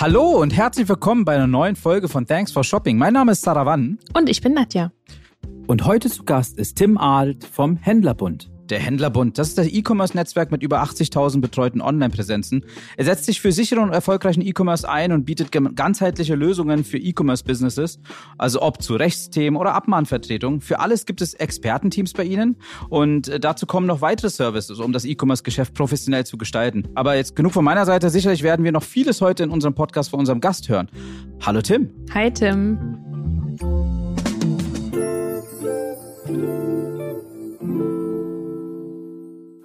Hallo und herzlich willkommen bei einer neuen Folge von Thanks for Shopping. Mein Name ist Sarawan. Und ich bin Nadja. Und heute zu Gast ist Tim Alt vom Händlerbund. Der Händlerbund, das ist das E-Commerce-Netzwerk mit über 80.000 betreuten Online-Präsenzen. Er setzt sich für sicheren und erfolgreichen E-Commerce ein und bietet ganzheitliche Lösungen für E-Commerce-Businesses, also ob zu Rechtsthemen oder Abmahnvertretung. Für alles gibt es Expertenteams bei Ihnen und äh, dazu kommen noch weitere Services, um das E-Commerce-Geschäft professionell zu gestalten. Aber jetzt genug von meiner Seite. Sicherlich werden wir noch vieles heute in unserem Podcast von unserem Gast hören. Hallo Tim. Hi Tim.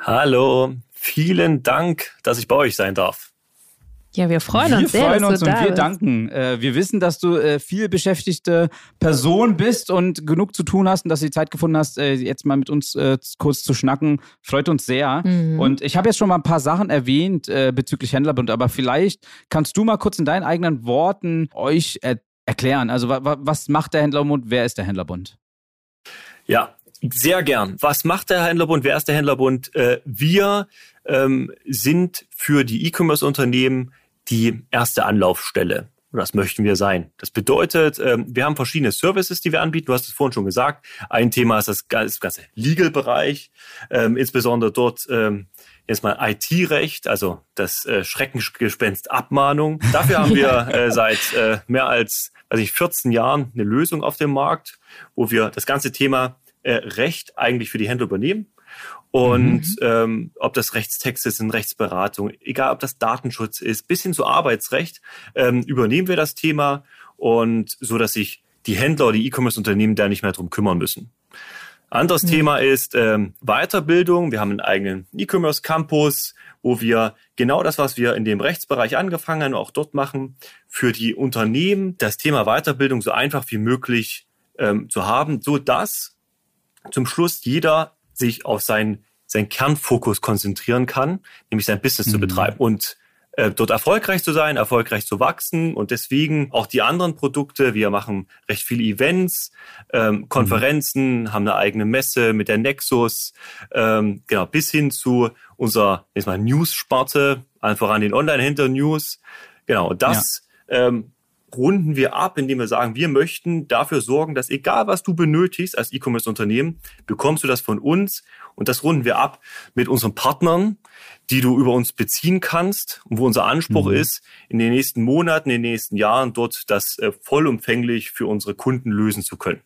Hallo, vielen Dank, dass ich bei euch sein darf. Ja, wir freuen uns wir sehr. Wir freuen uns und wir bist. danken. Äh, wir wissen, dass du äh, viel beschäftigte Person bist und genug zu tun hast und dass du die Zeit gefunden hast, äh, jetzt mal mit uns kurz zu schnacken. Freut uns sehr. Mhm. Und ich habe jetzt schon mal ein paar Sachen erwähnt bezüglich Händlerbund, aber vielleicht kannst du mal kurz in deinen eigenen Worten euch erklären. Also was macht der Händlerbund? Wer ist der Händlerbund? Ja, sehr gern. Was macht der Händlerbund? Wer ist der Händlerbund? Äh, wir ähm, sind für die E-Commerce-Unternehmen die erste Anlaufstelle. Und das möchten wir sein. Das bedeutet, ähm, wir haben verschiedene Services, die wir anbieten. Du hast es vorhin schon gesagt. Ein Thema ist das ganze Legal-Bereich, ähm, insbesondere dort jetzt mal IT-Recht, also das äh, Schreckensgespenst Abmahnung. Dafür haben wir äh, seit mehr als weiß ich, 14 Jahren eine Lösung auf dem Markt, wo wir das ganze Thema äh, Recht eigentlich für die Händler übernehmen. Und mhm. ähm, ob das Rechtstexte sind, Rechtsberatung, egal ob das Datenschutz ist, bis hin zu Arbeitsrecht, ähm, übernehmen wir das Thema und so, dass sich die Händler oder die E-Commerce-Unternehmen da nicht mehr drum kümmern müssen. Anderes mhm. Thema ist ähm, Weiterbildung. Wir haben einen eigenen E-Commerce-Campus, wo wir genau das, was wir in dem Rechtsbereich angefangen haben, auch dort machen, für die Unternehmen das Thema Weiterbildung so einfach wie möglich ähm, zu haben, so dass zum Schluss jeder sich auf seinen, seinen Kernfokus konzentrieren kann, nämlich sein Business mhm. zu betreiben und äh, dort erfolgreich zu sein, erfolgreich zu wachsen und deswegen auch die anderen Produkte. Wir machen recht viele Events, ähm, Konferenzen, mhm. haben eine eigene Messe mit der Nexus, ähm, genau bis hin zu unserer News-Sparte, einfach an den Online-Hinter-News. Genau, das ja. ähm, runden wir ab, indem wir sagen, wir möchten dafür sorgen, dass egal was du benötigst als E-Commerce-Unternehmen, bekommst du das von uns. Und das runden wir ab mit unseren Partnern, die du über uns beziehen kannst und wo unser Anspruch mhm. ist, in den nächsten Monaten, in den nächsten Jahren dort das äh, vollumfänglich für unsere Kunden lösen zu können.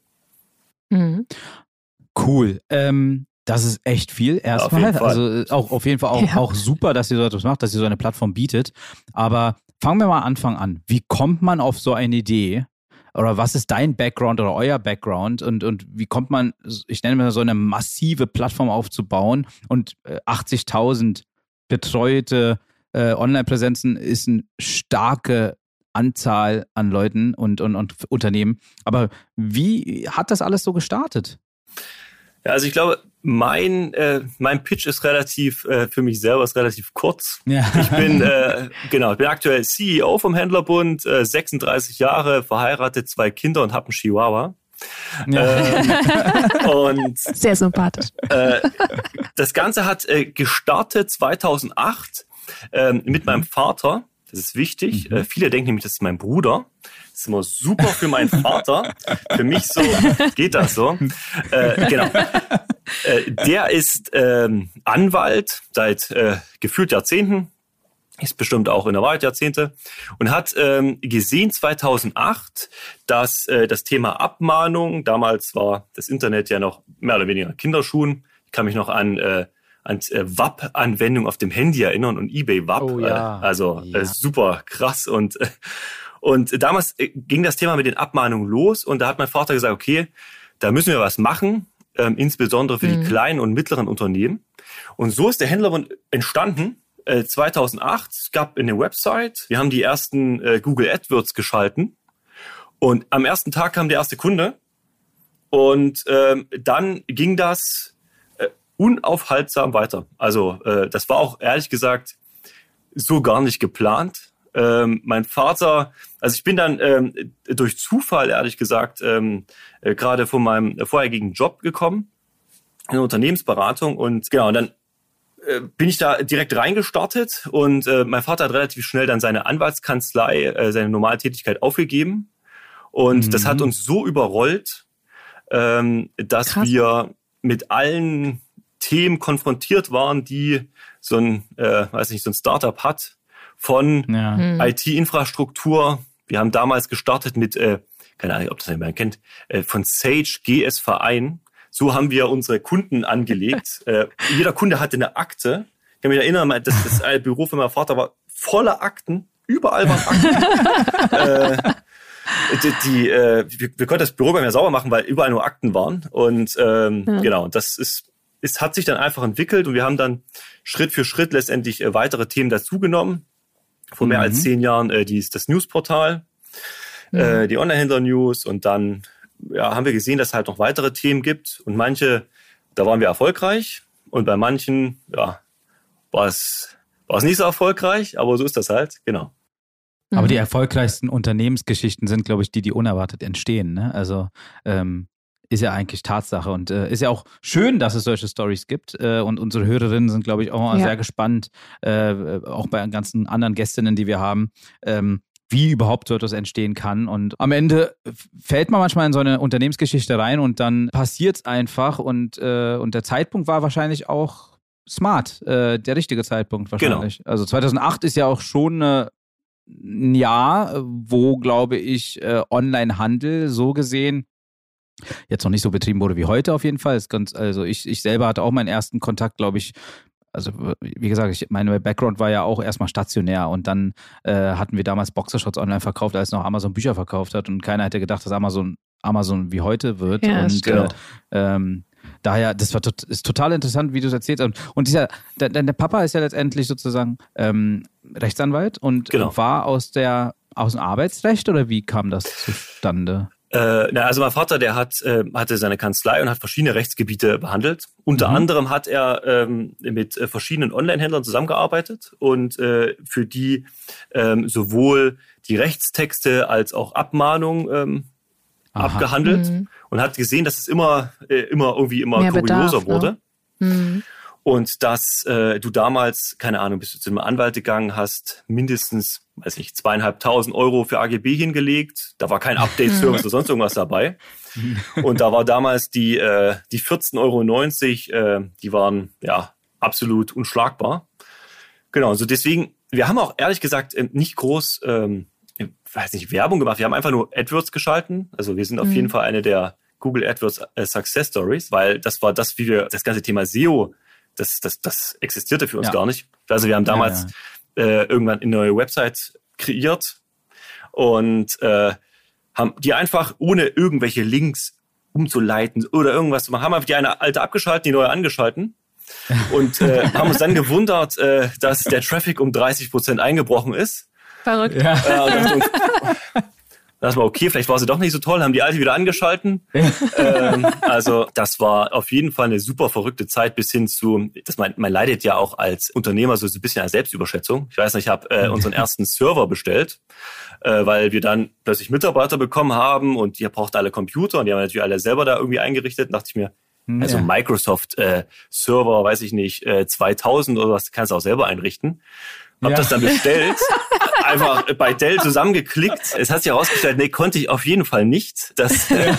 Mhm. Cool. Ähm, das ist echt viel erstmal. Ja, also äh, auch auf jeden Fall auch, ja. auch super, dass ihr so etwas macht, dass ihr so eine Plattform bietet. Aber fangen wir mal Anfang an. Wie kommt man auf so eine Idee? Oder was ist dein Background oder euer Background? Und, und wie kommt man, ich nenne mal so eine massive Plattform aufzubauen und 80.000 äh, betreute äh, Online-Präsenzen ist eine starke Anzahl an Leuten und, und, und Unternehmen. Aber wie hat das alles so gestartet? Ja, also ich glaube, mein, äh, mein Pitch ist relativ, äh, für mich selber ist relativ kurz. Ja. Ich bin, äh, genau, ich bin aktuell CEO vom Händlerbund, äh, 36 Jahre, verheiratet, zwei Kinder und habe einen Chihuahua. Ja. Ähm, und, Sehr sympathisch. Äh, das Ganze hat äh, gestartet 2008 äh, mit meinem Vater. Das ist wichtig. Mhm. Äh, viele denken nämlich, das ist mein Bruder. Das ist immer super für meinen Vater. für mich so geht das so. Äh, genau. Äh, der ist ähm, Anwalt seit äh, gefühlt Jahrzehnten, ist bestimmt auch in der Wahrheit Jahrzehnte und hat ähm, gesehen 2008, dass äh, das Thema Abmahnung, damals war das Internet ja noch mehr oder weniger Kinderschuhen. Ich kann mich noch an äh, an äh, WAP-Anwendung auf dem Handy erinnern und eBay WAP. Oh, ja. äh, also ja. äh, super krass und äh, und damals äh, ging das Thema mit den Abmahnungen los und da hat mein Vater gesagt, okay, da müssen wir was machen ähm, insbesondere für mhm. die kleinen und mittleren Unternehmen. Und so ist der Händlerbund entstanden. Äh, 2008 es gab eine Website, wir haben die ersten äh, Google AdWords geschalten und am ersten Tag kam der erste Kunde und ähm, dann ging das äh, unaufhaltsam weiter. Also äh, das war auch ehrlich gesagt so gar nicht geplant ähm, mein Vater, also ich bin dann ähm, durch Zufall, ehrlich gesagt, ähm, äh, gerade von meinem vorherigen Job gekommen, in der Unternehmensberatung und genau, und dann äh, bin ich da direkt reingestartet und äh, mein Vater hat relativ schnell dann seine Anwaltskanzlei, äh, seine normale Tätigkeit aufgegeben. Und mhm. das hat mhm. uns so überrollt, ähm, dass Krass. wir mit allen Themen konfrontiert waren, die so ein, äh, weiß nicht, so ein Startup hat von ja. IT-Infrastruktur. Wir haben damals gestartet mit, äh, keine Ahnung, ob das jemand kennt, äh, von Sage GS Verein. So haben wir unsere Kunden angelegt. äh, jeder Kunde hatte eine Akte. Ich kann mich erinnern, das, das Büro von meinem Vater war voller Akten. Überall waren Akten. äh, die, die äh, wir, wir konnten das Büro bei mir sauber machen, weil überall nur Akten waren. Und ähm, ja. genau, das ist, es hat sich dann einfach entwickelt und wir haben dann Schritt für Schritt letztendlich äh, weitere Themen dazugenommen. Vor mhm. mehr als mhm. zehn Jahren äh, die, das Newsportal, mhm. äh, die Online-Händler-News und dann ja, haben wir gesehen, dass es halt noch weitere Themen gibt und manche, da waren wir erfolgreich und bei manchen, ja, war es, war es nicht so erfolgreich, aber so ist das halt, genau. Aber die mhm. erfolgreichsten Unternehmensgeschichten sind, glaube ich, die, die unerwartet entstehen. Ne? Also ähm, ist ja eigentlich Tatsache und äh, ist ja auch schön, dass es solche Stories gibt. Äh, und unsere Hörerinnen sind, glaube ich, auch ja. sehr gespannt, äh, auch bei ganzen anderen Gästinnen, die wir haben. Ähm, wie überhaupt so etwas entstehen kann. Und am Ende fällt man manchmal in so eine Unternehmensgeschichte rein und dann passiert es einfach. Und, äh, und der Zeitpunkt war wahrscheinlich auch smart, äh, der richtige Zeitpunkt genau. wahrscheinlich. Genau. Also 2008 ist ja auch schon ein Jahr, wo, glaube ich, äh, Online-Handel so gesehen jetzt noch nicht so betrieben wurde wie heute auf jeden Fall. Ganz, also ich, ich selber hatte auch meinen ersten Kontakt, glaube ich, also wie gesagt, ich, mein Background war ja auch erstmal stationär und dann äh, hatten wir damals Boxershorts online verkauft, als noch Amazon Bücher verkauft hat und keiner hätte gedacht, dass Amazon Amazon wie heute wird. Ja, und äh, ähm, daher, das war tot, ist total interessant, wie du es erzählt hast. Und dieser, der, der Papa ist ja letztendlich sozusagen ähm, Rechtsanwalt und genau. war aus der aus dem Arbeitsrecht oder wie kam das zustande? Äh, na, also mein Vater, der hat, äh, hatte seine Kanzlei und hat verschiedene Rechtsgebiete behandelt. Unter mhm. anderem hat er ähm, mit äh, verschiedenen Online-Händlern zusammengearbeitet und äh, für die ähm, sowohl die Rechtstexte als auch Abmahnung ähm, abgehandelt mhm. und hat gesehen, dass es immer, äh, immer irgendwie immer Mehr kurioser Bedarf, ne? wurde. Ne? Mhm. Und dass äh, du damals, keine Ahnung, bist du zu einem Anwalt gegangen, hast mindestens, weiß ich, zweieinhalbtausend Euro für AGB hingelegt. Da war kein Update-Service oder sonst irgendwas dabei. Und da war damals die, äh, die 14,90 Euro, äh, die waren ja absolut unschlagbar. Genau, also deswegen, wir haben auch ehrlich gesagt ähm, nicht groß ähm, weiß nicht, Werbung gemacht. Wir haben einfach nur AdWords geschalten. Also wir sind auf mhm. jeden Fall eine der Google AdWords äh, Success Stories, weil das war das, wie wir das ganze Thema SEO, das, das, das existierte für uns ja. gar nicht. Also wir haben damals ja, ja. Äh, irgendwann eine neue Website kreiert und äh, haben die einfach ohne irgendwelche Links umzuleiten oder irgendwas zu machen, haben einfach die eine alte abgeschaltet, die neue angeschalten und äh, haben uns dann gewundert, äh, dass der Traffic um 30 Prozent eingebrochen ist Verrückt. Ja. Äh, das war okay, vielleicht war sie doch nicht so toll, haben die alte wieder angeschalten. ähm, also das war auf jeden Fall eine super verrückte Zeit bis hin zu, das man, man leidet ja auch als Unternehmer so ein bisschen als Selbstüberschätzung. Ich weiß nicht, ich habe äh, unseren ersten Server bestellt, äh, weil wir dann plötzlich Mitarbeiter bekommen haben und die braucht alle Computer und die haben natürlich alle selber da irgendwie eingerichtet. dachte ich mir, also ja. Microsoft äh, Server, weiß ich nicht, äh, 2000 oder was, kannst du auch selber einrichten. Hab ja. das dann bestellt, einfach bei Dell zusammengeklickt. Es hat sich herausgestellt, nee, konnte ich auf jeden Fall nicht. Das äh,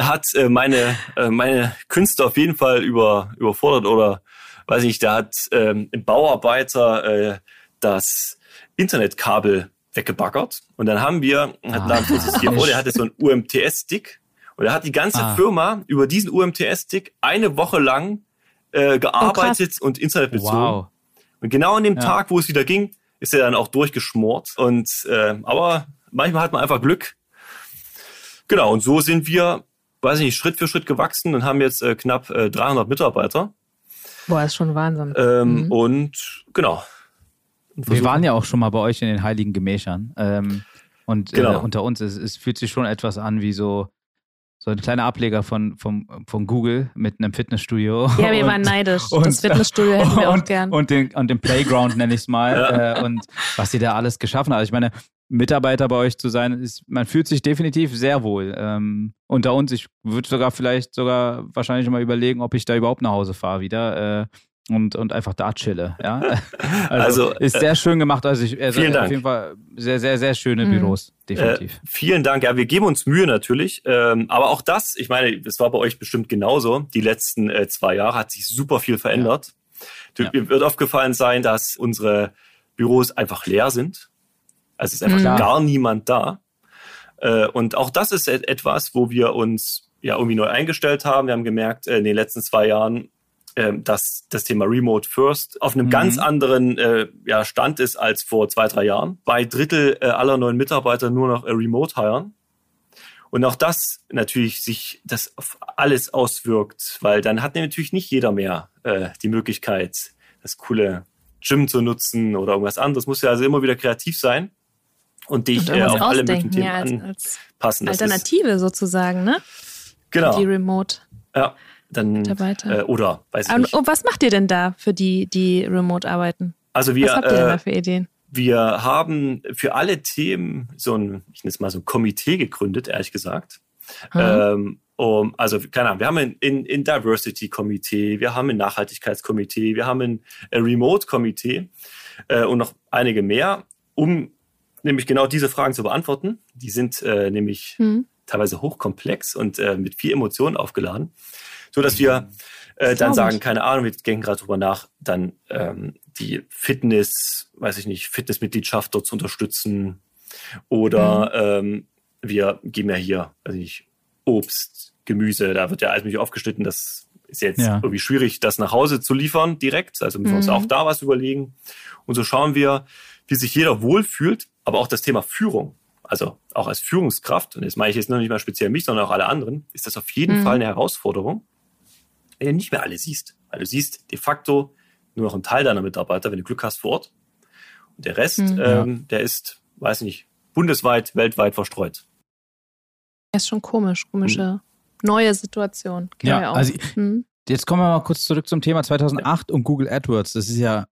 hat äh, meine, äh, meine Künste auf jeden Fall über, überfordert oder weiß ich, da hat ähm, ein Bauarbeiter äh, das Internetkabel weggebaggert. Und dann haben wir, hat ah. CFO, der hatte so einen UMTS-Stick und er hat die ganze ah. Firma über diesen UMTS-Stick eine Woche lang äh, gearbeitet oh, und Internet bezogen. Wow. Und genau an dem ja. Tag, wo es wieder ging, ist er dann auch durchgeschmort. Und äh, aber manchmal hat man einfach Glück. Genau, und so sind wir, weiß ich nicht, Schritt für Schritt gewachsen und haben jetzt äh, knapp äh, 300 Mitarbeiter. Boah, ist schon Wahnsinn. Ähm, mhm. Und genau. Wir waren ja auch schon mal bei euch in den Heiligen Gemächern. Ähm, und äh, genau. äh, unter uns, es, es fühlt sich schon etwas an wie so so ein kleiner Ableger von, von, von Google mit einem Fitnessstudio. Ja, wir und, waren neidisch. Und, das Fitnessstudio hätten wir auch gern. Und den, und den Playground nenne ich es mal. Ja. Äh, und was ihr da alles geschaffen habt. Also ich meine, Mitarbeiter bei euch zu sein, ist, man fühlt sich definitiv sehr wohl. Ähm, unter uns, ich würde sogar vielleicht sogar wahrscheinlich mal überlegen, ob ich da überhaupt nach Hause fahre wieder. Äh, und, und einfach da chille. Ja? Also, also ist sehr äh, schön gemacht. Also ich, also vielen Dank. auf jeden Fall sehr, sehr, sehr schöne mhm. Büros, definitiv. Äh, vielen Dank. Ja, wir geben uns Mühe natürlich. Ähm, aber auch das, ich meine, es war bei euch bestimmt genauso. Die letzten äh, zwei Jahre hat sich super viel verändert. Ja. Mir wird aufgefallen sein, dass unsere Büros einfach leer sind. Also es ist einfach mhm. gar niemand da. Äh, und auch das ist etwas, wo wir uns ja irgendwie neu eingestellt haben. Wir haben gemerkt, äh, in den letzten zwei Jahren, ähm, dass das Thema Remote First auf einem mhm. ganz anderen äh, ja, Stand ist als vor zwei, drei Jahren. Bei Drittel äh, aller neuen Mitarbeiter nur noch äh, Remote hiren. Und auch das natürlich sich das auf alles auswirkt, weil dann hat natürlich nicht jeder mehr äh, die Möglichkeit, das coole Gym zu nutzen oder irgendwas anderes. Muss ja also immer wieder kreativ sein und dich und äh, auf alle möglichen Themen ja, als, als anpassen. Alternative sozusagen, ne? Genau. Die Remote. Ja, dann Mitarbeiter. Äh, oder weiß ich nicht. Und was macht ihr denn da für die, die remote arbeiten? Also wir, was habt ihr denn da äh, für Ideen? Wir haben für alle Themen so ein, ich nenne es mal so ein Komitee gegründet, ehrlich gesagt. Mhm. Ähm, um, also, keine Ahnung, wir haben ein, ein, ein Diversity-Komitee, wir haben ein Nachhaltigkeitskomitee, wir haben ein, ein Remote-Komitee äh, und noch einige mehr, um nämlich genau diese Fragen zu beantworten. Die sind äh, nämlich mhm. teilweise hochkomplex und äh, mit viel Emotionen aufgeladen so dass wir äh, dann sagen, keine Ahnung, wir denken gerade drüber nach, dann ähm, die Fitness, weiß ich nicht, Fitnessmitgliedschaft dort zu unterstützen oder mhm. ähm, wir geben ja hier, also nicht Obst, Gemüse, da wird ja alles mögliche aufgeschnitten, das ist jetzt ja. irgendwie schwierig, das nach Hause zu liefern direkt, also müssen wir uns mhm. auch da was überlegen und so schauen wir, wie sich jeder wohlfühlt, aber auch das Thema Führung also auch als Führungskraft, und jetzt meine ich jetzt noch nicht mal speziell mich, sondern auch alle anderen, ist das auf jeden mhm. Fall eine Herausforderung, wenn du nicht mehr alle siehst. Weil du siehst de facto nur noch einen Teil deiner Mitarbeiter, wenn du Glück hast, vor Ort. Und der Rest, mhm. ähm, der ist, weiß nicht, bundesweit, weltweit verstreut. Das ist schon komisch, komische mhm. neue Situation. Ja, also mhm. jetzt kommen wir mal kurz zurück zum Thema 2008 ja. und Google AdWords. Das ist ja,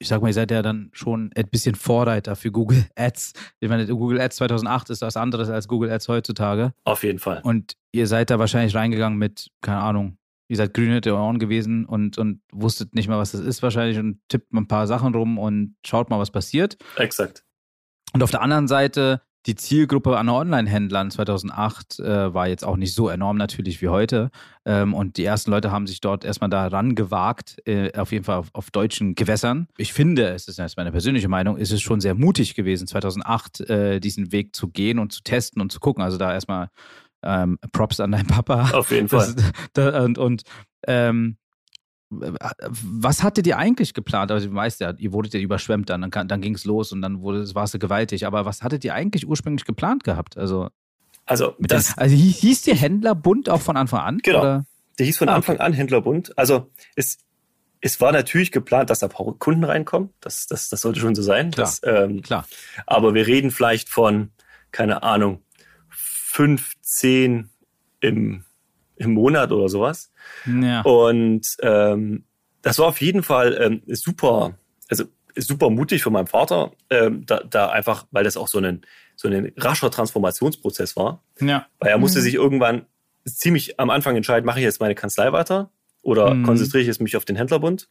ich sag mal, ihr seid ja dann schon ein bisschen Vorreiter für Google Ads. Ich meine, Google Ads 2008 ist was anderes als Google Ads heutzutage. Auf jeden Fall. Und ihr seid da wahrscheinlich reingegangen mit, keine Ahnung, ihr seid grün hinter Ohren gewesen und, und wusstet nicht mal, was das ist wahrscheinlich und tippt mal ein paar Sachen rum und schaut mal, was passiert. Exakt. Und auf der anderen Seite, die Zielgruppe an Online-Händlern 2008 äh, war jetzt auch nicht so enorm natürlich wie heute. Ähm, und die ersten Leute haben sich dort erstmal daran gewagt, äh, auf jeden Fall auf, auf, deutschen Gewässern. Ich finde, es ist jetzt meine persönliche Meinung, ist es schon sehr mutig gewesen, 2008 äh, diesen Weg zu gehen und zu testen und zu gucken. Also da erstmal ähm, Props an deinen Papa. Auf jeden Fall. Das, und und ähm, was hattet ihr eigentlich geplant? Also, du weißt ja, ihr wurdet ja überschwemmt dann, dann, dann ging es los und dann wurde, war es gewaltig. Aber was hattet ihr eigentlich ursprünglich geplant gehabt? Also, also, das, den, also hieß der Händlerbund auch von Anfang an? Genau. Oder? Der hieß von ah, Anfang an Händlerbund. Also, es, es war natürlich geplant, dass da Kunden reinkommen. Das, das, das sollte schon so sein. Klar, das, ähm, klar. Aber wir reden vielleicht von, keine Ahnung, fünf, zehn im, im Monat oder sowas. Ja. Und ähm, das war auf jeden Fall ähm, super, also super mutig von meinem Vater, ähm, da, da einfach, weil das auch so ein, so ein rascher Transformationsprozess war. Ja. Weil er musste mhm. sich irgendwann ziemlich am Anfang entscheiden, mache ich jetzt meine Kanzlei weiter oder mhm. konzentriere ich jetzt mich auf den Händlerbund?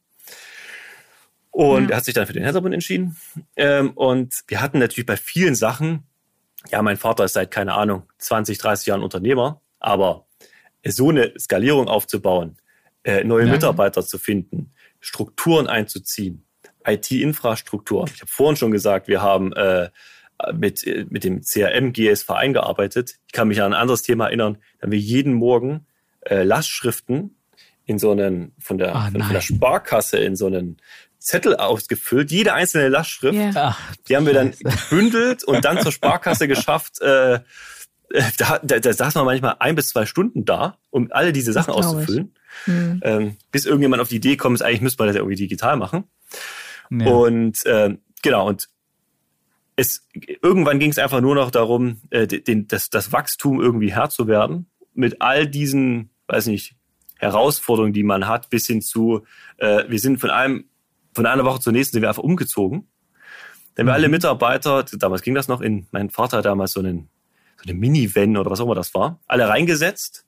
Und ja. er hat sich dann für den Händlerbund entschieden. Ähm, und wir hatten natürlich bei vielen Sachen ja, mein Vater ist seit, keine Ahnung, 20, 30 Jahren Unternehmer, aber so eine Skalierung aufzubauen, äh, neue ja. Mitarbeiter zu finden, Strukturen einzuziehen, IT-Infrastruktur. Ich habe vorhin schon gesagt, wir haben äh, mit, mit dem CRM GSV eingearbeitet. Ich kann mich an ein anderes Thema erinnern. Da haben wir jeden Morgen äh, Lastschriften in so einen, von der, oh, von der Sparkasse in so einen Zettel ausgefüllt, jede einzelne Lastschrift. Yeah. die haben wir dann gebündelt und dann zur Sparkasse geschafft. Äh, äh, da, da, da saß man manchmal ein bis zwei Stunden da, um alle diese Sachen auszufüllen. Hm. Ähm, bis irgendjemand auf die Idee kommt, eigentlich müsste man das ja irgendwie digital machen. Ja. Und äh, genau, und es irgendwann ging es einfach nur noch darum, äh, den, das, das Wachstum irgendwie Herr zu werden. Mit all diesen, weiß nicht, Herausforderungen, die man hat, bis hin zu, äh, wir sind von einem von einer Woche zur nächsten sind wir einfach umgezogen. Denn wir mhm. alle Mitarbeiter, damals ging das noch in, mein Vater hat damals so einen, so eine Minivan oder was auch immer das war, alle reingesetzt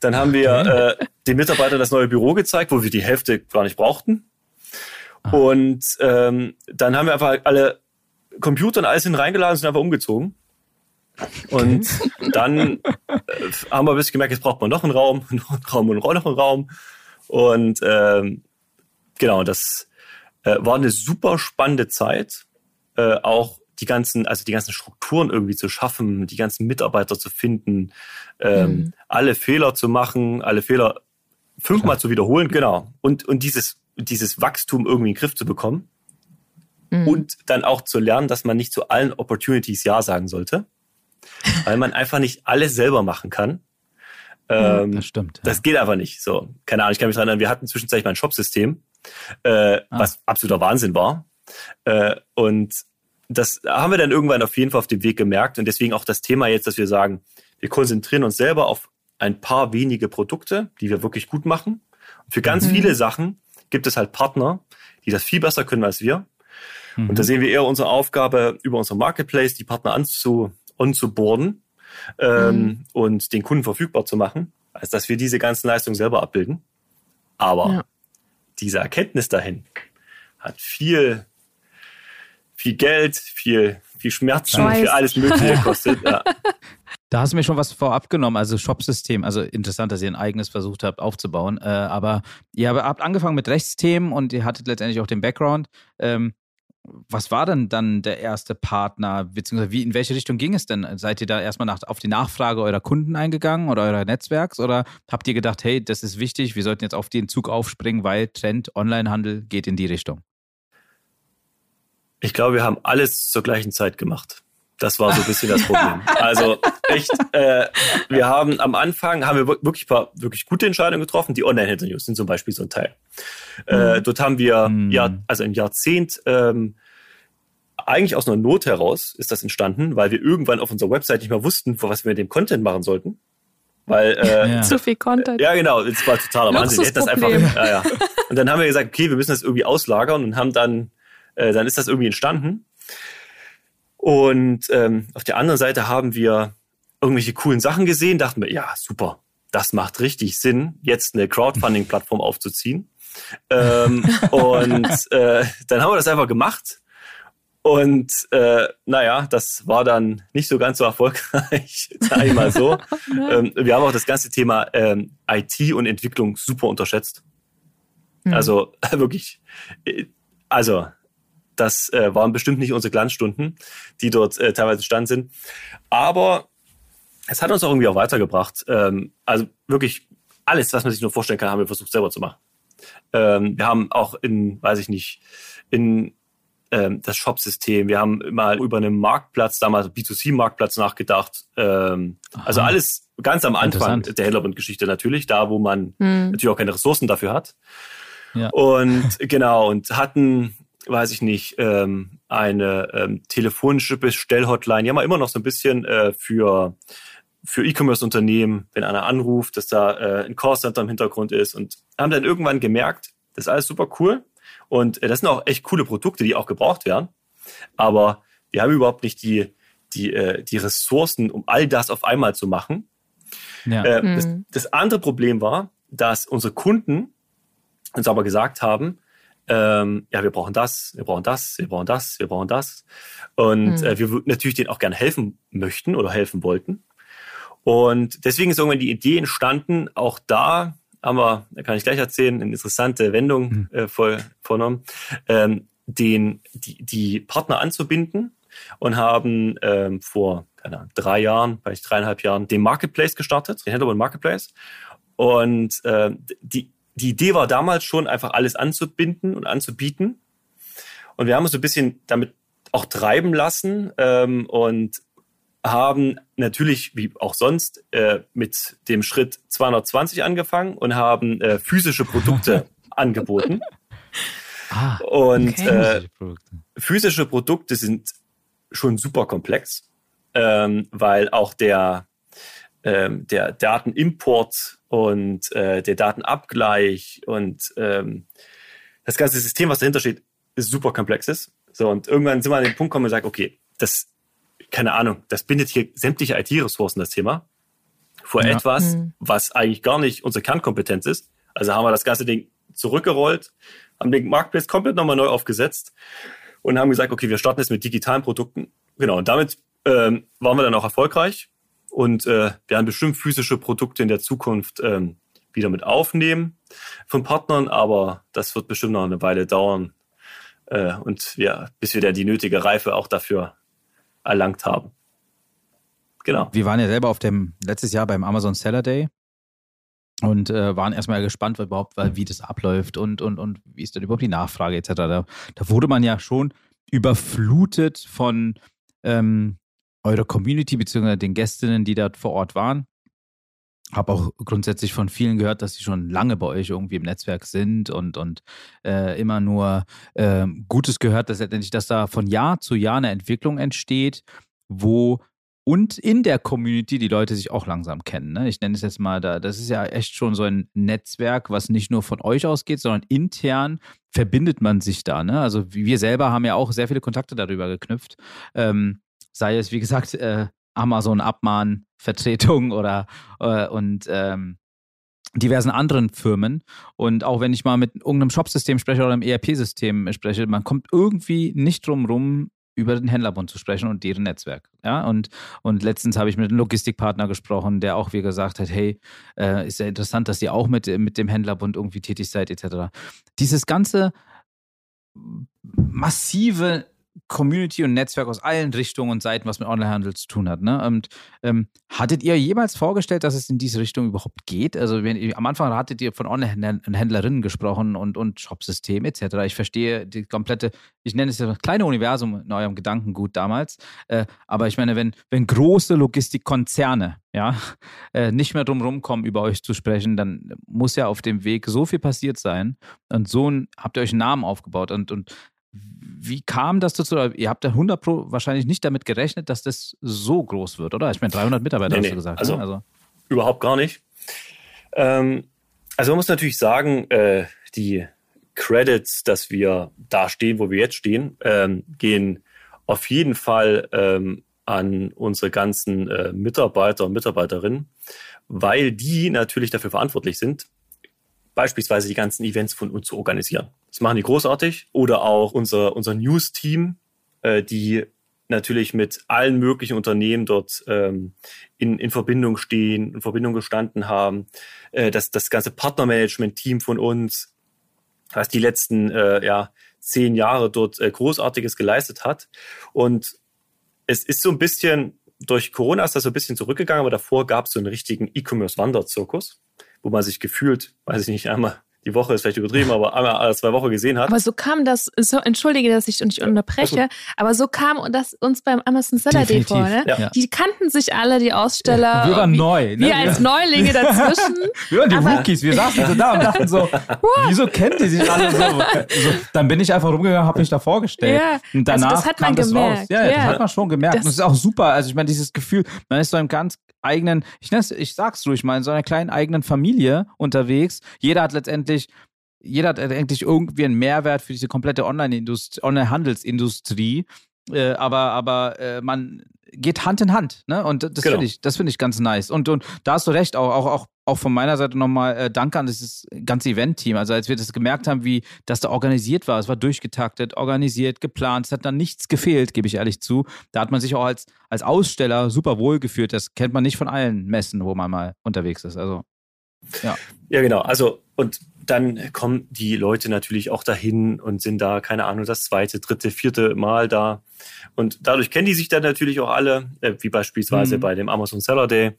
Dann haben wir äh, den Mitarbeitern das neue Büro gezeigt, wo wir die Hälfte gar nicht brauchten. Ah. Und ähm, dann haben wir einfach alle Computer und alles hin reingeladen und sind einfach umgezogen. Und dann äh, haben wir ein bisschen gemerkt, jetzt braucht man noch einen Raum, noch einen Raum und noch einen Raum. Und ähm, genau, das äh, war eine super spannende Zeit. Äh, auch die ganzen, also die ganzen Strukturen irgendwie zu schaffen, die ganzen Mitarbeiter zu finden, ähm, mhm. alle Fehler zu machen, alle Fehler fünfmal Klar. zu wiederholen, genau. Und, und dieses, dieses Wachstum irgendwie in den Griff zu bekommen. Mhm. Und dann auch zu lernen, dass man nicht zu allen Opportunities Ja sagen sollte, weil man einfach nicht alles selber machen kann. Ähm, das stimmt. Ja. Das geht einfach nicht. So, keine Ahnung, ich kann mich daran erinnern, wir hatten zwischenzeitlich mal ein Shopsystem, äh, ah. was absoluter Wahnsinn war. Äh, und das haben wir dann irgendwann auf jeden Fall auf dem Weg gemerkt. Und deswegen auch das Thema jetzt, dass wir sagen, wir konzentrieren uns selber auf ein paar wenige Produkte, die wir wirklich gut machen. Und für ganz mhm. viele Sachen gibt es halt Partner, die das viel besser können als wir. Mhm. Und da sehen wir eher unsere Aufgabe, über unser Marketplace die Partner anzu, onzuboarden ähm, mhm. und den Kunden verfügbar zu machen, als dass wir diese ganzen Leistungen selber abbilden. Aber ja. Diese Erkenntnis dahin hat viel, viel Geld, viel, viel Schmerzen, viel alles Mögliche gekostet. Ja. Da hast du mir schon was vorab genommen, also Shop-System. Also interessant, dass ihr ein eigenes versucht habt aufzubauen. Äh, aber ihr habt angefangen mit Rechtsthemen und ihr hattet letztendlich auch den Background. Ähm, was war denn dann der erste Partner, beziehungsweise wie, in welche Richtung ging es denn? Seid ihr da erstmal nach, auf die Nachfrage eurer Kunden eingegangen oder eurer Netzwerks oder habt ihr gedacht, hey, das ist wichtig, wir sollten jetzt auf den Zug aufspringen, weil Trend Onlinehandel geht in die Richtung? Ich glaube, wir haben alles zur gleichen Zeit gemacht. Das war so ein bisschen das Problem. Also echt, äh, wir haben am Anfang haben wir wirklich paar wirklich gute Entscheidungen getroffen. Die Online-Hinternews sind zum Beispiel so ein Teil. Äh, mhm. dort haben wir mhm. ja also ein Jahrzehnt ähm, eigentlich aus einer Not heraus ist das entstanden, weil wir irgendwann auf unserer Website nicht mehr wussten, was wir mit dem Content machen sollten. Weil äh, ja. zu viel Content. Ja, genau, das war totaler Wahnsinn. Wir das einfach. Ja, ja. Und dann haben wir gesagt, okay, wir müssen das irgendwie auslagern und haben dann, äh, dann ist das irgendwie entstanden. Und ähm, auf der anderen Seite haben wir irgendwelche coolen Sachen gesehen, dachten wir, ja, super, das macht richtig Sinn, jetzt eine Crowdfunding-Plattform aufzuziehen. ähm, und äh, dann haben wir das einfach gemacht. Und äh, naja, das war dann nicht so ganz so erfolgreich, sag ich mal so. ähm, wir haben auch das ganze Thema ähm, IT und Entwicklung super unterschätzt. Mhm. Also wirklich, äh, also das äh, waren bestimmt nicht unsere Glanzstunden, die dort äh, teilweise stand sind. Aber es hat uns auch irgendwie auch weitergebracht. Ähm, also wirklich alles, was man sich nur vorstellen kann, haben wir versucht selber zu machen. Ähm, wir haben auch in, weiß ich nicht, in ähm, das Shop-System. Wir haben mal über einen Marktplatz, damals B2C-Marktplatz nachgedacht. Ähm, also alles ganz am Anfang der Hellerbund-Geschichte natürlich, da wo man hm. natürlich auch keine Ressourcen dafür hat. Ja. Und genau, und hatten weiß ich nicht, ähm, eine ähm, telefonische Bestellhotline. Haben wir immer noch so ein bisschen äh, für für E-Commerce-Unternehmen, wenn einer anruft, dass da äh, ein Callcenter im Hintergrund ist und haben dann irgendwann gemerkt, das ist alles super cool und äh, das sind auch echt coole Produkte, die auch gebraucht werden. Aber wir haben überhaupt nicht die, die, äh, die Ressourcen, um all das auf einmal zu machen. Ja. Äh, mhm. das, das andere Problem war, dass unsere Kunden uns aber gesagt haben, ähm, ja, wir brauchen das, wir brauchen das, wir brauchen das, wir brauchen das. Und mhm. äh, wir natürlich denen auch gerne helfen möchten oder helfen wollten. Und deswegen ist irgendwann die Idee entstanden, auch da haben wir, da kann ich gleich erzählen, eine interessante Wendung mhm. äh, voll, vorgenommen, ähm, den, die, die Partner anzubinden und haben ähm, vor keine Ahnung, drei Jahren, vielleicht dreieinhalb Jahren, den Marketplace gestartet, den Hintergrund Marketplace. Und äh, die, die Idee war damals schon, einfach alles anzubinden und anzubieten. Und wir haben uns so ein bisschen damit auch treiben lassen ähm, und haben natürlich, wie auch sonst, äh, mit dem Schritt 220 angefangen und haben äh, physische Produkte angeboten. Ah, und okay. äh, physische Produkte sind schon super komplex, ähm, weil auch der, ähm, der Datenimport und äh, der Datenabgleich und ähm, das ganze System, was dahinter steht, ist super komplex ist. So, und irgendwann sind wir an den Punkt gekommen und sagen, okay, das, keine Ahnung, das bindet hier sämtliche IT-Ressourcen, das Thema. vor ja. etwas, mhm. was eigentlich gar nicht unsere Kernkompetenz ist. Also haben wir das ganze Ding zurückgerollt, haben den Marktplatz komplett nochmal neu aufgesetzt und haben gesagt, okay, wir starten jetzt mit digitalen Produkten. Genau, und damit ähm, waren wir dann auch erfolgreich und äh, werden bestimmt physische Produkte in der Zukunft ähm, wieder mit aufnehmen von Partnern, aber das wird bestimmt noch eine Weile dauern äh, und ja, bis wir da die nötige Reife auch dafür erlangt haben. Genau. Wir waren ja selber auf dem letztes Jahr beim Amazon Seller Day und äh, waren erstmal gespannt, überhaupt, wie das abläuft und, und, und wie ist denn überhaupt die Nachfrage etc. Da, da wurde man ja schon überflutet von ähm, eurer Community beziehungsweise den Gästinnen, die dort vor Ort waren. Habe auch grundsätzlich von vielen gehört, dass sie schon lange bei euch irgendwie im Netzwerk sind und, und äh, immer nur äh, Gutes gehört, dass letztendlich, dass da von Jahr zu Jahr eine Entwicklung entsteht, wo und in der Community die Leute sich auch langsam kennen. Ne? Ich nenne es jetzt mal, da, das ist ja echt schon so ein Netzwerk, was nicht nur von euch ausgeht, sondern intern verbindet man sich da. Ne? Also wir selber haben ja auch sehr viele Kontakte darüber geknüpft. Ähm, sei es, wie gesagt, äh, Amazon Abmahn, Vertretung oder äh, und ähm, diversen anderen Firmen. Und auch wenn ich mal mit irgendeinem Shopsystem spreche oder einem ERP-System spreche, man kommt irgendwie nicht drum rum, über den Händlerbund zu sprechen und deren Netzwerk. Ja, und, und letztens habe ich mit einem Logistikpartner gesprochen, der auch wie gesagt hat, hey, äh, ist ja interessant, dass ihr auch mit, mit dem Händlerbund irgendwie tätig seid, etc. Dieses ganze massive Community und Netzwerk aus allen Richtungen und Seiten, was mit Onlinehandel zu tun hat. Ne? Und ähm, hattet ihr jemals vorgestellt, dass es in diese Richtung überhaupt geht? Also wenn, am Anfang hattet ihr von Online-Händlerinnen gesprochen und, und Shopsystem etc. Ich verstehe die komplette, ich nenne es das kleine Universum in eurem Gedankengut damals. Äh, aber ich meine, wenn, wenn große Logistikkonzerne ja, äh, nicht mehr drum rumkommen, über euch zu sprechen, dann muss ja auf dem Weg so viel passiert sein. Und so habt ihr euch einen Namen aufgebaut. Und, und wie kam das dazu? Ihr habt ja 100 Pro wahrscheinlich nicht damit gerechnet, dass das so groß wird, oder? Ich meine, 300 Mitarbeiter nee, hast nee. du gesagt. Also, ne? also, überhaupt gar nicht. Ähm, also man muss natürlich sagen, äh, die Credits, dass wir da stehen, wo wir jetzt stehen, ähm, gehen auf jeden Fall ähm, an unsere ganzen äh, Mitarbeiter und Mitarbeiterinnen, weil die natürlich dafür verantwortlich sind, beispielsweise die ganzen Events von uns zu organisieren. Das machen die großartig. Oder auch unser, unser News-Team, äh, die natürlich mit allen möglichen Unternehmen dort ähm, in, in Verbindung stehen, in Verbindung gestanden haben. Äh, das, das ganze Partnermanagement-Team von uns, was die letzten äh, ja, zehn Jahre dort äh, Großartiges geleistet hat. Und es ist so ein bisschen, durch Corona ist das so ein bisschen zurückgegangen, aber davor gab es so einen richtigen E-Commerce-Wanderzirkus wo man sich gefühlt, weiß ich nicht, einmal die Woche ist vielleicht übertrieben, aber einmal alle zwei Wochen gesehen hat. Aber so kam das, so, entschuldige, dass ich nicht unterbreche, ja, aber so kam das uns beim Amazon Seller Day vor. Ne? Ja. Die kannten sich alle, die Aussteller. Wir waren neu. Ne? Wir als Neulinge dazwischen. wir waren die aber, Rookies, wir saßen so da und dachten so, wieso kennt die sich alle so? so? Dann bin ich einfach rumgegangen, habe mich da vorgestellt. Ja. Und danach also das hat man kam gemerkt. das raus. Ja, ja, das hat man schon gemerkt. Das, und das ist auch super. Also ich meine, dieses Gefühl, man ist so im ganz eigenen, ich, nenn's, ich sag's ruhig mal, in so einer kleinen eigenen Familie unterwegs. Jeder hat letztendlich jeder hat eigentlich irgendwie einen Mehrwert für diese komplette Online-Handelsindustrie. Äh, aber aber äh, man geht Hand in Hand, ne? Und das genau. finde ich, das finde ich ganz nice. Und, und da hast du recht, auch, auch, auch, auch von meiner Seite nochmal äh, Danke an dieses ganze Event-Team. Also als wir das gemerkt haben, wie das da organisiert war, es war durchgetaktet, organisiert, geplant, es hat dann nichts gefehlt, gebe ich ehrlich zu. Da hat man sich auch als, als Aussteller super wohl gefühlt. Das kennt man nicht von allen Messen, wo man mal unterwegs ist. Also ja. Ja, genau. Also, und dann kommen die Leute natürlich auch dahin und sind da, keine Ahnung, das zweite, dritte, vierte Mal da. Und dadurch kennen die sich dann natürlich auch alle, äh, wie beispielsweise mhm. bei dem Amazon Seller Day.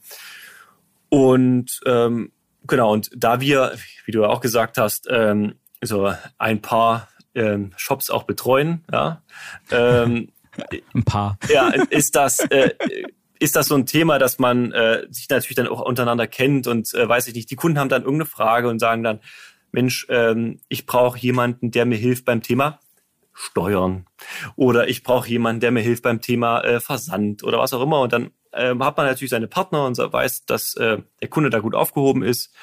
Und ähm, genau, und da wir, wie du ja auch gesagt hast, ähm, so ein paar ähm, Shops auch betreuen, ja, ähm, ein paar. Ja, ist das, äh, ist das so ein Thema, dass man äh, sich natürlich dann auch untereinander kennt und äh, weiß ich nicht, die Kunden haben dann irgendeine Frage und sagen dann, Mensch, ähm, ich brauche jemanden, der mir hilft beim Thema Steuern oder ich brauche jemanden, der mir hilft beim Thema äh, Versand oder was auch immer und dann äh, hat man natürlich seine Partner und weiß, dass äh, der Kunde da gut aufgehoben ist.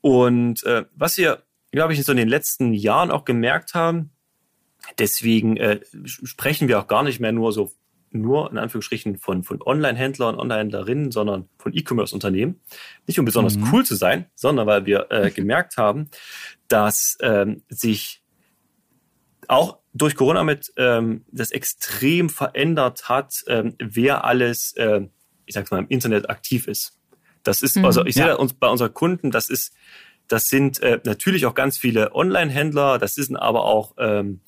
Und äh, was wir, glaube ich, in so in den letzten Jahren auch gemerkt haben, deswegen äh, sprechen wir auch gar nicht mehr nur so nur in Anführungsstrichen von, von Online-Händlern, Online-Händlerinnen, sondern von E-Commerce-Unternehmen. Nicht um besonders mhm. cool zu sein, sondern weil wir äh, gemerkt haben, dass ähm, sich auch durch Corona mit ähm, das extrem verändert hat, ähm, wer alles, äh, ich sag's mal, im Internet aktiv ist. Das ist, mhm. also ich sehe ja. uns bei unseren Kunden, das ist, das sind äh, natürlich auch ganz viele Online-Händler, das sind aber auch ähm,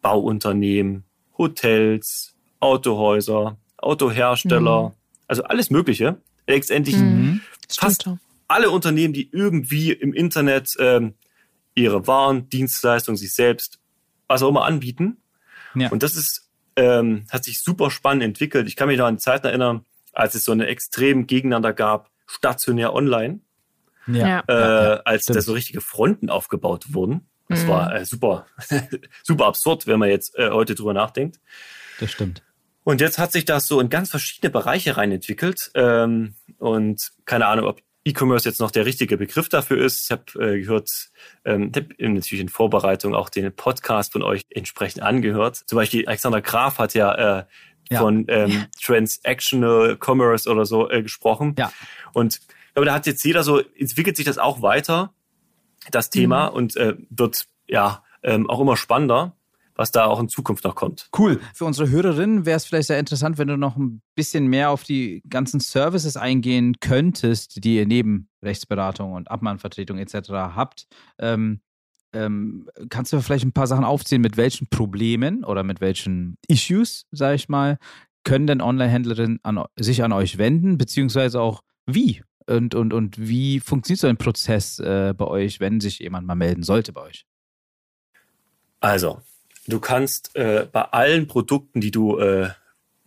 Bauunternehmen, Hotels, Autohäuser, Autohersteller, mhm. also alles Mögliche. Letztendlich mhm. fast alle Unternehmen, die irgendwie im Internet ähm, ihre Waren, Dienstleistungen, sich selbst, was auch immer anbieten. Ja. Und das ist, ähm, hat sich super spannend entwickelt. Ich kann mich noch an Zeiten erinnern, als es so eine extrem Gegeneinander gab, stationär online. Ja. Äh, als da so richtige Fronten aufgebaut wurden. Das mhm. war äh, super, super absurd, wenn man jetzt äh, heute drüber nachdenkt. Das stimmt. Und jetzt hat sich das so in ganz verschiedene Bereiche rein entwickelt. Ähm, und keine Ahnung, ob E-Commerce jetzt noch der richtige Begriff dafür ist. Ich habe äh, gehört, ähm, hab natürlich in Vorbereitung auch den Podcast von euch entsprechend angehört. Zum Beispiel Alexander Graf hat ja, äh, ja. von ähm, Transactional Commerce oder so äh, gesprochen. Ja. Und ich glaube, da hat jetzt jeder so, entwickelt sich das auch weiter das Thema mhm. und äh, wird ja ähm, auch immer spannender was da auch in Zukunft noch kommt. Cool. Für unsere Hörerinnen wäre es vielleicht sehr interessant, wenn du noch ein bisschen mehr auf die ganzen Services eingehen könntest, die ihr neben Rechtsberatung und Abmahnvertretung etc. habt. Ähm, ähm, kannst du vielleicht ein paar Sachen aufzählen, mit welchen Problemen oder mit welchen Issues, sage ich mal, können denn Online-Händlerinnen sich an euch wenden, beziehungsweise auch wie? Und, und, und wie funktioniert so ein Prozess äh, bei euch, wenn sich jemand mal melden sollte bei euch? Also, du kannst äh, bei allen Produkten, die du äh,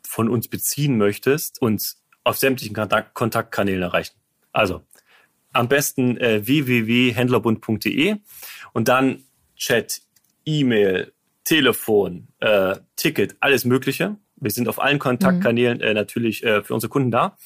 von uns beziehen möchtest, uns auf sämtlichen Kontakt Kontaktkanälen erreichen. Also, am besten äh, www.händlerbund.de und dann Chat, E-Mail, Telefon, äh, Ticket, alles Mögliche. Wir sind auf allen Kontaktkanälen mhm. äh, natürlich äh, für unsere Kunden da.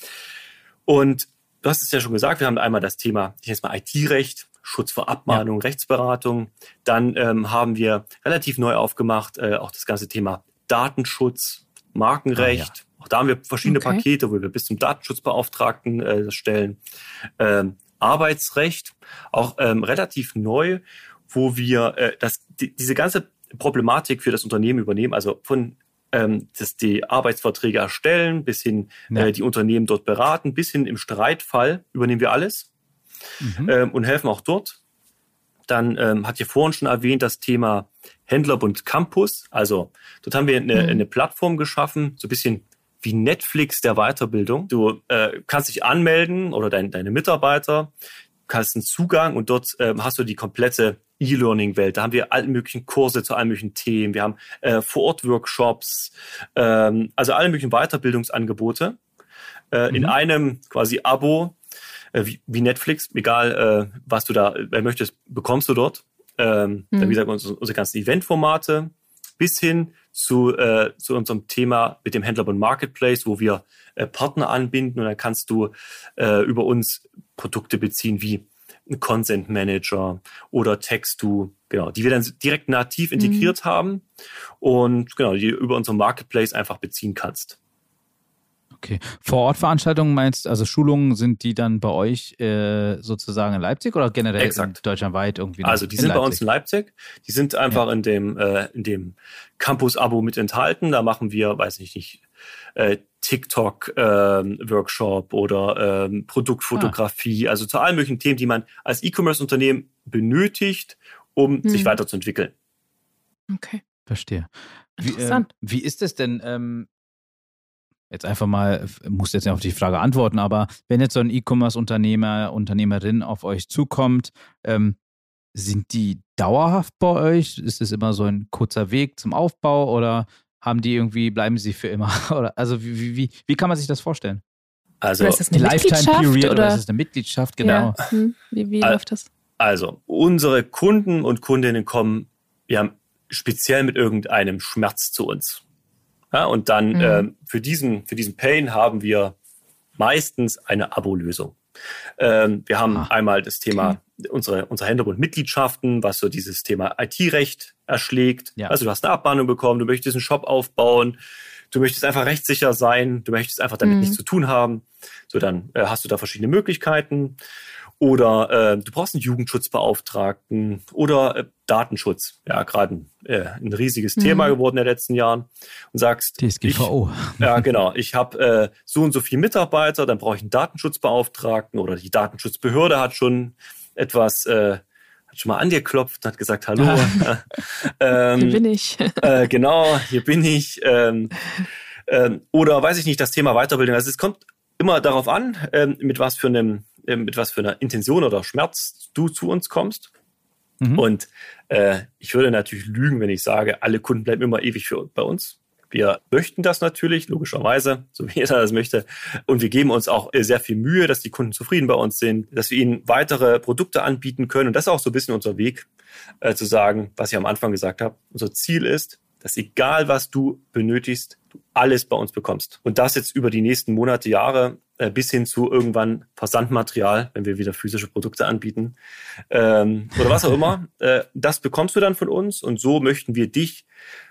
Und du hast es ja schon gesagt, wir haben einmal das Thema, ich nenne es mal IT-Recht, Schutz vor Abmahnung, ja. Rechtsberatung. Dann ähm, haben wir relativ neu aufgemacht äh, auch das ganze Thema Datenschutz, Markenrecht. Ah, ja. Auch da haben wir verschiedene okay. Pakete, wo wir bis zum Datenschutzbeauftragten äh, stellen. Ähm, Arbeitsrecht, auch ähm, relativ neu, wo wir äh, das, die, diese ganze Problematik für das Unternehmen übernehmen, also von ähm, dass die Arbeitsverträge erstellen, bis hin ja. äh, die Unternehmen dort beraten, bis hin im Streitfall übernehmen wir alles mhm. ähm, und helfen auch dort. Dann ähm, hat ihr vorhin schon erwähnt das Thema Händlerbund Campus. Also dort haben wir eine, mhm. eine Plattform geschaffen, so ein bisschen wie Netflix der Weiterbildung. Du äh, kannst dich anmelden oder dein, deine Mitarbeiter, kannst einen Zugang und dort ähm, hast du die komplette E-Learning-Welt. Da haben wir alle möglichen Kurse zu allen möglichen Themen. Wir haben äh, Vor-Ort-Workshops, ähm, also alle möglichen Weiterbildungsangebote äh, mhm. in einem quasi Abo, äh, wie, wie, Netflix. Egal, äh, was du da wer möchtest, bekommst du dort. Ähm, mhm. Dann, wie gesagt, unsere, unsere ganzen Eventformate bis hin zu, äh, zu unserem Thema mit dem Händlerbund Marketplace, wo wir äh, Partner anbinden und dann kannst du äh, über uns Produkte beziehen wie Consent Manager oder Textu, genau, die wir dann direkt nativ integriert mhm. haben und genau, die über unseren Marketplace einfach beziehen kannst. Okay. Vor-Ort-Veranstaltungen meinst also Schulungen sind die dann bei euch äh, sozusagen in Leipzig oder generell Exakt. deutschlandweit irgendwie? Also die sind Leipzig? bei uns in Leipzig. Die sind einfach ja. in dem äh, in dem Campus-Abo mit enthalten. Da machen wir, weiß ich nicht, äh, TikTok-Workshop ähm, oder ähm, Produktfotografie, ah. also zu allen möglichen Themen, die man als E-Commerce-Unternehmen benötigt, um hm. sich weiterzuentwickeln. Okay. Verstehe. Wie, äh, wie ist es denn? Ähm, jetzt einfach mal, muss jetzt nicht auf die Frage antworten, aber wenn jetzt so ein E-Commerce-Unternehmer, Unternehmerin auf euch zukommt, ähm, sind die dauerhaft bei euch? Ist es immer so ein kurzer Weg zum Aufbau oder haben die irgendwie, bleiben sie für immer? Oder, also wie, wie, wie kann man sich das vorstellen? Also ist das eine Lifetime Period oder? oder ist es eine Mitgliedschaft, genau. Ja. Hm. Wie, wie läuft das? Also, unsere Kunden und Kundinnen kommen ja speziell mit irgendeinem Schmerz zu uns. Ja, und dann mhm. äh, für, diesen, für diesen Pain haben wir meistens eine Abo-Lösung. Ähm, wir haben ah, einmal das Thema okay. unsere, unsere Hintergrundmitgliedschaften, was so dieses Thema IT-Recht erschlägt. Ja. Also du hast eine Abmahnung bekommen, du möchtest einen Shop aufbauen, du möchtest einfach rechtssicher sein, du möchtest einfach damit mhm. nichts zu tun haben. So, dann äh, hast du da verschiedene Möglichkeiten. Oder äh, du brauchst einen Jugendschutzbeauftragten oder äh, Datenschutz. Ja, gerade ein, äh, ein riesiges mhm. Thema geworden in den letzten Jahren. Und sagst, DSGVO. Ich, ja, genau. Ich habe äh, so und so viele Mitarbeiter, dann brauche ich einen Datenschutzbeauftragten oder die Datenschutzbehörde hat schon etwas äh, hat schon mal angeklopft hat gesagt, hallo. ähm, hier bin ich. äh, genau, hier bin ich. Ähm, ähm, oder weiß ich nicht, das Thema Weiterbildung. Also es kommt immer darauf an, ähm, mit was für einem mit was für einer Intention oder Schmerz du zu uns kommst. Mhm. Und äh, ich würde natürlich lügen, wenn ich sage, alle Kunden bleiben immer ewig für, bei uns. Wir möchten das natürlich, logischerweise, so wie jeder das möchte. Und wir geben uns auch sehr viel Mühe, dass die Kunden zufrieden bei uns sind, dass wir ihnen weitere Produkte anbieten können. Und das ist auch so ein bisschen unser Weg, äh, zu sagen, was ich am Anfang gesagt habe. Unser Ziel ist, dass egal was du benötigst, du alles bei uns bekommst. Und das jetzt über die nächsten Monate, Jahre äh, bis hin zu irgendwann Versandmaterial, wenn wir wieder physische Produkte anbieten ähm, oder was auch immer. Äh, das bekommst du dann von uns und so möchten wir dich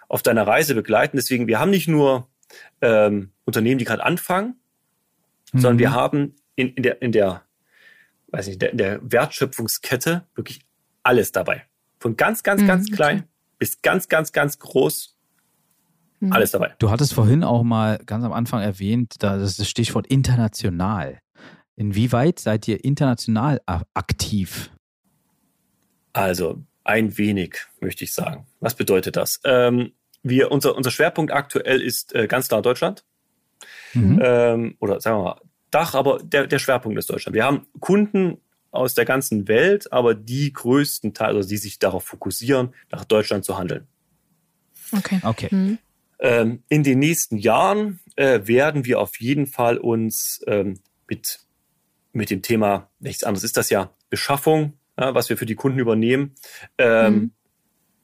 auf deiner Reise begleiten. Deswegen, wir haben nicht nur ähm, Unternehmen, die gerade anfangen, mhm. sondern wir haben in, in der, in der, weiß nicht, der, in der Wertschöpfungskette wirklich alles dabei. Von ganz, ganz, mhm, ganz klein bis ganz, ganz, ganz groß Mhm. Alles dabei. Du hattest vorhin auch mal ganz am Anfang erwähnt, das ist das Stichwort international. Inwieweit seid ihr international aktiv? Also ein wenig, möchte ich sagen. Was bedeutet das? Ähm, wir, unser, unser Schwerpunkt aktuell ist äh, ganz klar Deutschland. Mhm. Ähm, oder sagen wir mal Dach, aber der, der Schwerpunkt ist Deutschland. Wir haben Kunden aus der ganzen Welt, aber die größten Teile, also die sich darauf fokussieren, nach Deutschland zu handeln. Okay. Okay. Mhm. Ähm, in den nächsten Jahren äh, werden wir auf jeden Fall uns ähm, mit, mit dem Thema, nichts anderes ist das ja, Beschaffung, ja, was wir für die Kunden übernehmen, ähm, mhm.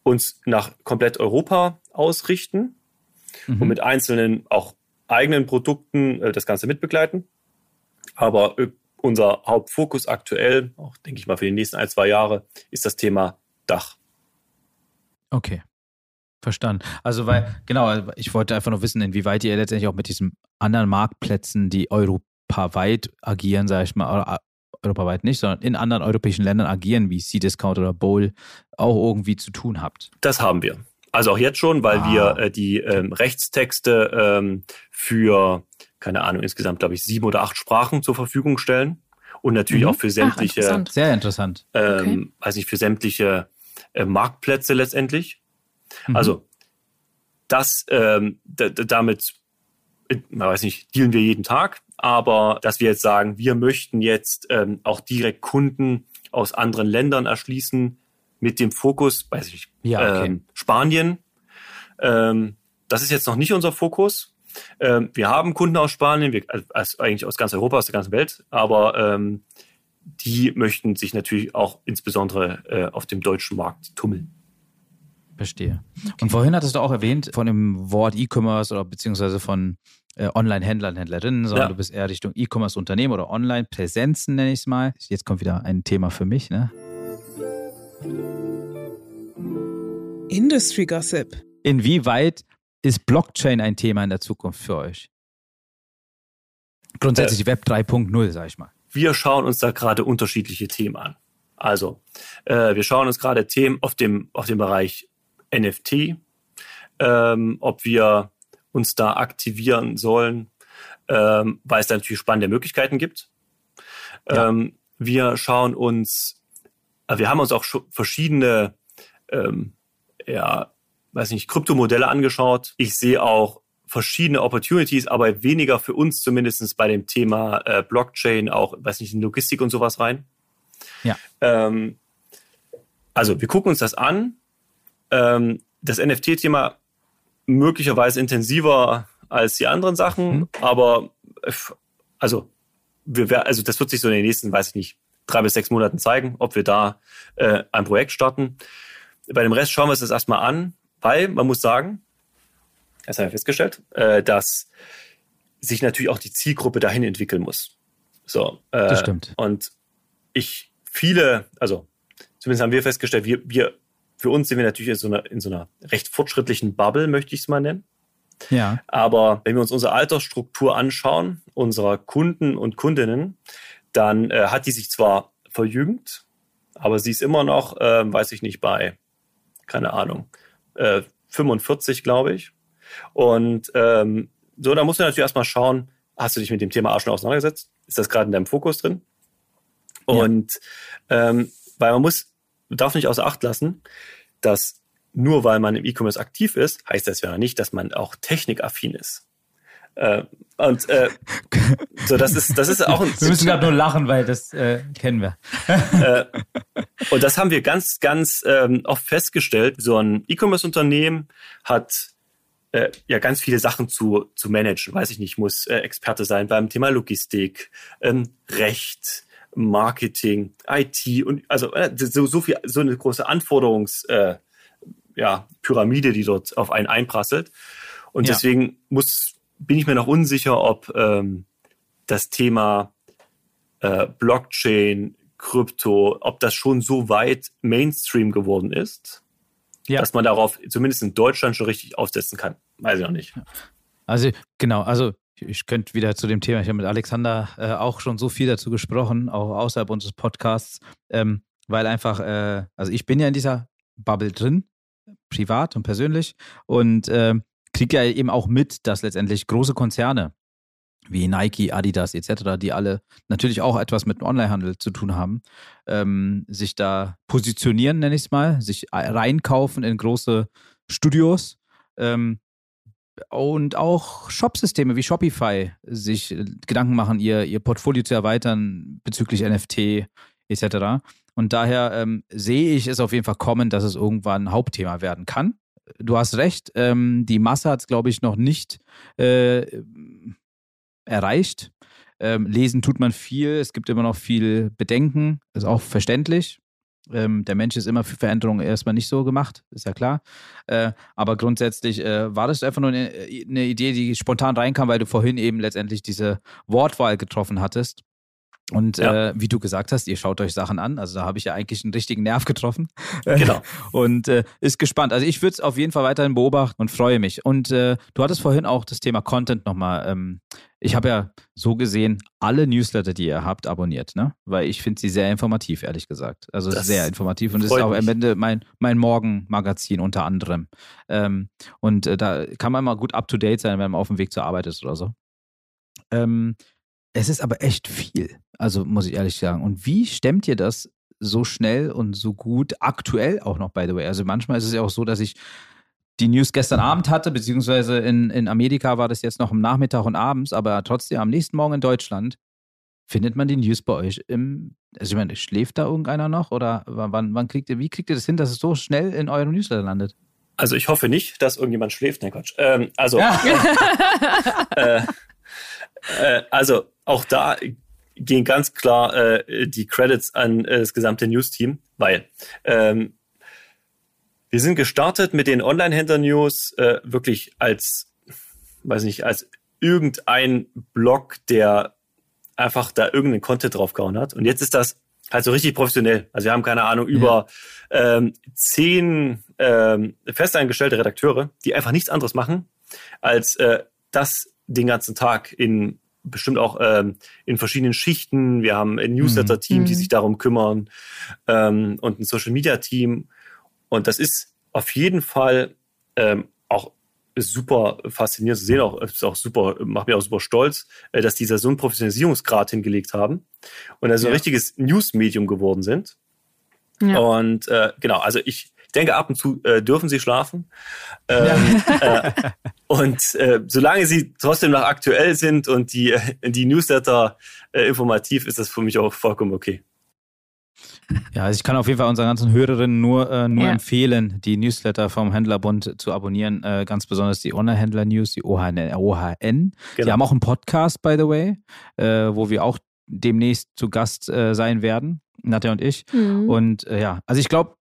uns nach komplett Europa ausrichten mhm. und mit einzelnen auch eigenen Produkten äh, das Ganze mitbegleiten. Aber äh, unser Hauptfokus aktuell, auch denke ich mal für die nächsten ein, zwei Jahre, ist das Thema Dach. Okay. Verstanden. Also, weil, genau, ich wollte einfach nur wissen, inwieweit ihr letztendlich auch mit diesen anderen Marktplätzen, die europaweit agieren, sage ich mal, oder europaweit nicht, sondern in anderen europäischen Ländern agieren, wie C-Discount oder Bowl, auch irgendwie zu tun habt. Das haben wir. Also auch jetzt schon, weil ah. wir äh, die ähm, Rechtstexte ähm, für, keine Ahnung, insgesamt, glaube ich, sieben oder acht Sprachen zur Verfügung stellen. Und natürlich mhm. auch für sämtliche. Ach, interessant. Sehr interessant. Ähm, okay. Weiß nicht, für sämtliche äh, Marktplätze letztendlich. Mhm. Also das ähm, damit, man weiß nicht, dealen wir jeden Tag, aber dass wir jetzt sagen, wir möchten jetzt ähm, auch direkt Kunden aus anderen Ländern erschließen mit dem Fokus, weiß ich nicht, ja, okay. ähm, Spanien. Ähm, das ist jetzt noch nicht unser Fokus. Ähm, wir haben Kunden aus Spanien, wir, also eigentlich aus ganz Europa, aus der ganzen Welt, aber ähm, die möchten sich natürlich auch insbesondere äh, auf dem deutschen Markt tummeln. Verstehe. Okay. Und vorhin hattest du auch erwähnt von dem Wort E-Commerce oder beziehungsweise von äh, Online-Händlern, Händlerinnen, sondern ja. du bist eher Richtung E-Commerce-Unternehmen oder Online-Präsenzen, nenne ich es mal. Jetzt kommt wieder ein Thema für mich, ne? Industry Gossip. Inwieweit ist Blockchain ein Thema in der Zukunft für euch? Grundsätzlich äh, Web 3.0, sag ich mal. Wir schauen uns da gerade unterschiedliche Themen an. Also, äh, wir schauen uns gerade Themen auf dem, auf dem Bereich NFT, ähm, ob wir uns da aktivieren sollen, ähm, weil es da natürlich spannende Möglichkeiten gibt. Ja. Ähm, wir schauen uns, äh, wir haben uns auch verschiedene, ähm, ja, weiß nicht, Kryptomodelle angeschaut. Ich sehe auch verschiedene Opportunities, aber weniger für uns zumindest bei dem Thema äh, Blockchain, auch, weiß nicht, in Logistik und sowas rein. Ja. Ähm, also wir gucken uns das an ähm, das NFT-Thema möglicherweise intensiver als die anderen Sachen, mhm. aber äh, also, wir, also das wird sich so in den nächsten, weiß ich nicht, drei bis sechs Monaten zeigen, ob wir da äh, ein Projekt starten. Bei dem Rest schauen wir uns das erstmal an, weil man muss sagen, das haben wir festgestellt, äh, dass sich natürlich auch die Zielgruppe dahin entwickeln muss. So, äh, das stimmt. Und ich viele, also zumindest haben wir festgestellt, wir, wir für uns sind wir natürlich in so einer, in so einer recht fortschrittlichen Bubble, möchte ich es mal nennen. Ja. Aber wenn wir uns unsere Altersstruktur anschauen, unserer Kunden und Kundinnen, dann äh, hat die sich zwar verjüngt, aber sie ist immer noch, äh, weiß ich nicht, bei, keine Ahnung, äh, 45, glaube ich. Und ähm, so, da musst du natürlich erstmal schauen, hast du dich mit dem Thema auch schon auseinandergesetzt? Ist das gerade in deinem Fokus drin? Und ja. ähm, weil man muss, darf nicht außer Acht lassen, dass nur weil man im E-Commerce aktiv ist, heißt das ja nicht, dass man auch technikaffin ist. Äh, und äh, so, das ist, das ist auch ein. Wir müssen gerade nur lachen, weil das äh, kennen wir. äh, und das haben wir ganz, ganz ähm, oft festgestellt. So ein E-Commerce-Unternehmen hat äh, ja ganz viele Sachen zu, zu managen. Weiß ich nicht, muss äh, Experte sein beim Thema Logistik, ähm, Recht, Marketing, IT und also äh, so, so viel, so eine große Anforderungs äh, ja, Pyramide, die dort auf einen einprasselt. Und ja. deswegen muss, bin ich mir noch unsicher, ob ähm, das Thema äh, Blockchain, Krypto, ob das schon so weit Mainstream geworden ist, ja. dass man darauf zumindest in Deutschland schon richtig aufsetzen kann. Weiß ich noch nicht. Also genau, also ich könnte wieder zu dem Thema, ich habe mit Alexander äh, auch schon so viel dazu gesprochen, auch außerhalb unseres Podcasts, ähm, weil einfach, äh, also ich bin ja in dieser Bubble drin, privat und persönlich und äh, kriege ja eben auch mit, dass letztendlich große Konzerne wie Nike, Adidas etc., die alle natürlich auch etwas mit dem Onlinehandel zu tun haben, ähm, sich da positionieren, nenne ich es mal, sich reinkaufen in große Studios ähm, und auch Shopsysteme wie Shopify sich äh, Gedanken machen, ihr, ihr Portfolio zu erweitern bezüglich NFT etc. Und daher ähm, sehe ich es auf jeden Fall kommen, dass es irgendwann ein Hauptthema werden kann. Du hast recht, ähm, die Masse hat es, glaube ich, noch nicht äh, erreicht. Ähm, lesen tut man viel, es gibt immer noch viel Bedenken, ist auch verständlich. Ähm, der Mensch ist immer für Veränderungen erstmal nicht so gemacht, ist ja klar. Äh, aber grundsätzlich äh, war das einfach nur eine, eine, Idee, die spontan reinkam, weil du vorhin eben letztendlich diese Wortwahl getroffen hattest. Und ja. äh, wie du gesagt hast, ihr schaut euch Sachen an. Also da habe ich ja eigentlich einen richtigen Nerv getroffen. Genau. und äh, ist gespannt. Also ich würde es auf jeden Fall weiterhin beobachten und freue mich. Und äh, du hattest vorhin auch das Thema Content nochmal. Ähm, ich habe ja so gesehen alle Newsletter, die ihr habt, abonniert, ne? Weil ich finde sie sehr informativ, ehrlich gesagt. Also das sehr informativ und es ist auch am Ende mein, mein Morgenmagazin unter anderem. Ähm, und äh, da kann man mal gut up to date sein, wenn man auf dem Weg zur Arbeit ist oder so. Ähm, es ist aber echt viel. Also muss ich ehrlich sagen. Und wie stemmt ihr das so schnell und so gut aktuell auch noch, by the way? Also manchmal ist es ja auch so, dass ich die News gestern Abend hatte, beziehungsweise in, in Amerika war das jetzt noch am Nachmittag und abends, aber trotzdem am nächsten Morgen in Deutschland findet man die News bei euch im, also ich meine, schläft da irgendeiner noch oder wann, wann kriegt ihr, wie kriegt ihr das hin, dass es so schnell in eurem Newsletter landet? Also ich hoffe nicht, dass irgendjemand schläft, nein Quatsch. Ähm, also, ja. äh, äh, also auch da gehen ganz klar äh, die Credits an äh, das gesamte News-Team, weil ähm, wir sind gestartet mit den Online-Händler-News äh, wirklich als, weiß nicht, als irgendein Blog, der einfach da irgendeinen Content draufgehauen hat. Und jetzt ist das halt so richtig professionell. Also wir haben keine Ahnung über ja. ähm, zehn ähm, festangestellte Redakteure, die einfach nichts anderes machen, als äh, das den ganzen Tag in bestimmt auch ähm, in verschiedenen Schichten. Wir haben ein Newsletter-Team, mhm. die sich darum kümmern ähm, und ein Social-Media-Team. Und das ist auf jeden Fall ähm, auch super faszinierend zu sehen, auch, ist auch super, macht mir auch super stolz, äh, dass die so einen Professionalisierungsgrad hingelegt haben und also ja. ein richtiges News-Medium geworden sind. Ja. Und äh, genau, also ich ich denke, ab und zu äh, dürfen sie schlafen. Ähm, ja. äh, und äh, solange sie trotzdem noch aktuell sind und die, die Newsletter äh, informativ, ist das für mich auch vollkommen okay. Ja, also ich kann auf jeden Fall unseren ganzen Hörerinnen nur, äh, nur ja. empfehlen, die Newsletter vom Händlerbund zu abonnieren. Äh, ganz besonders die Online-Händler-News, die OHN. OHN. Genau. Die haben auch einen Podcast, by the way, äh, wo wir auch demnächst zu Gast äh, sein werden, Nadja und ich. Mhm. Und äh, ja, also ich glaube,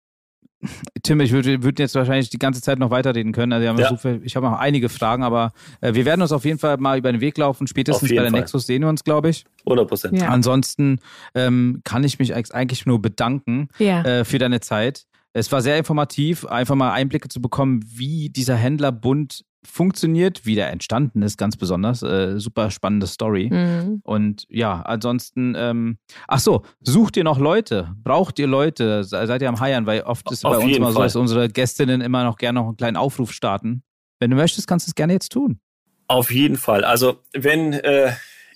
Tim, ich würde würd jetzt wahrscheinlich die ganze Zeit noch weiterreden können. Also ja. so viel, ich habe noch einige Fragen, aber äh, wir werden uns auf jeden Fall mal über den Weg laufen. Spätestens bei der Fall. Nexus sehen wir uns, glaube ich. 100 Prozent. Ja. Ansonsten ähm, kann ich mich eigentlich nur bedanken ja. äh, für deine Zeit. Es war sehr informativ, einfach mal Einblicke zu bekommen, wie dieser Händlerbund funktioniert, wie der entstanden ist, ganz besonders. Äh, super spannende Story. Mhm. Und ja, ansonsten, ähm, ach so, sucht ihr noch Leute? Braucht ihr Leute? Seid ihr am Heiern? Weil oft ist Auf bei uns immer Fall. so, dass unsere Gästinnen immer noch gerne noch einen kleinen Aufruf starten. Wenn du möchtest, kannst du es gerne jetzt tun. Auf jeden Fall. Also, wenn äh,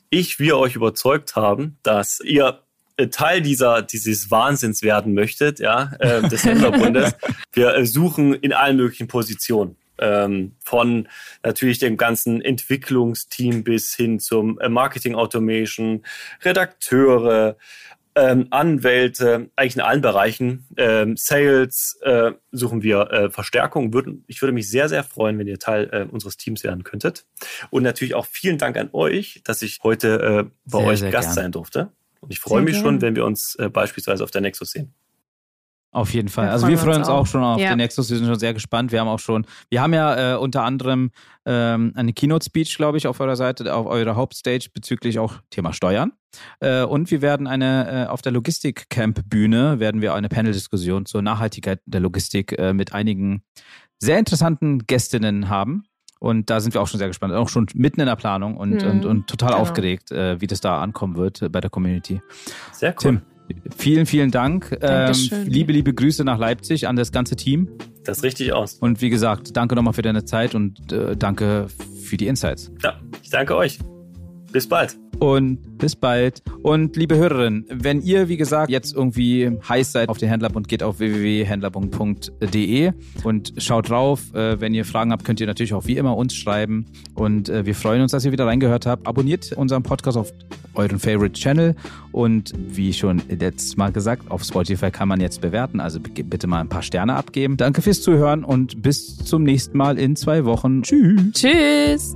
ich, wir euch überzeugt haben, dass ihr äh, Teil dieser dieses Wahnsinns werden möchtet, ja, äh, des Händlerbundes. Wir äh, suchen in allen möglichen Positionen. Ähm, von natürlich dem ganzen Entwicklungsteam bis hin zum äh, Marketing Automation, Redakteure, ähm, Anwälte, eigentlich in allen Bereichen, ähm, Sales äh, suchen wir äh, Verstärkung. Würden, ich würde mich sehr, sehr freuen, wenn ihr Teil äh, unseres Teams werden könntet. Und natürlich auch vielen Dank an euch, dass ich heute äh, bei sehr, euch sehr Gast gern. sein durfte. Und ich freue mich gern. schon, wenn wir uns äh, beispielsweise auf der Nexus sehen. Auf jeden Fall. also wir freuen uns auch, auch schon auf ja. den Nexus. Wir sind schon sehr gespannt. Wir haben auch schon, wir haben ja äh, unter anderem ähm, eine Keynote-Speech, glaube ich, auf eurer Seite, auf eurer Hauptstage bezüglich auch Thema Steuern. Äh, und wir werden eine, äh, auf der Logistik-Camp-Bühne werden wir eine Panel-Diskussion zur Nachhaltigkeit der Logistik äh, mit einigen sehr interessanten Gästinnen haben. Und da sind wir auch schon sehr gespannt, auch schon mitten in der Planung und, hm, und, und total genau. aufgeregt, äh, wie das da ankommen wird äh, bei der Community. Sehr cool. Tim, Vielen, vielen Dank. Ähm, liebe, liebe Grüße nach Leipzig an das ganze Team. Das richtig aus. Und wie gesagt, danke nochmal für deine Zeit und äh, danke für die Insights. Ja, ich danke euch. Bis bald. Und bis bald. Und liebe Hörerinnen, wenn ihr, wie gesagt, jetzt irgendwie heiß seid auf den Händlerbund, geht auf www.händlerbund.de und schaut drauf. Äh, wenn ihr Fragen habt, könnt ihr natürlich auch wie immer uns schreiben. Und äh, wir freuen uns, dass ihr wieder reingehört habt. Abonniert unseren Podcast auf euren Favorite Channel. Und wie schon letztes Mal gesagt, auf Spotify kann man jetzt bewerten. Also bitte mal ein paar Sterne abgeben. Danke fürs Zuhören und bis zum nächsten Mal in zwei Wochen. Tschüss. Tschüss.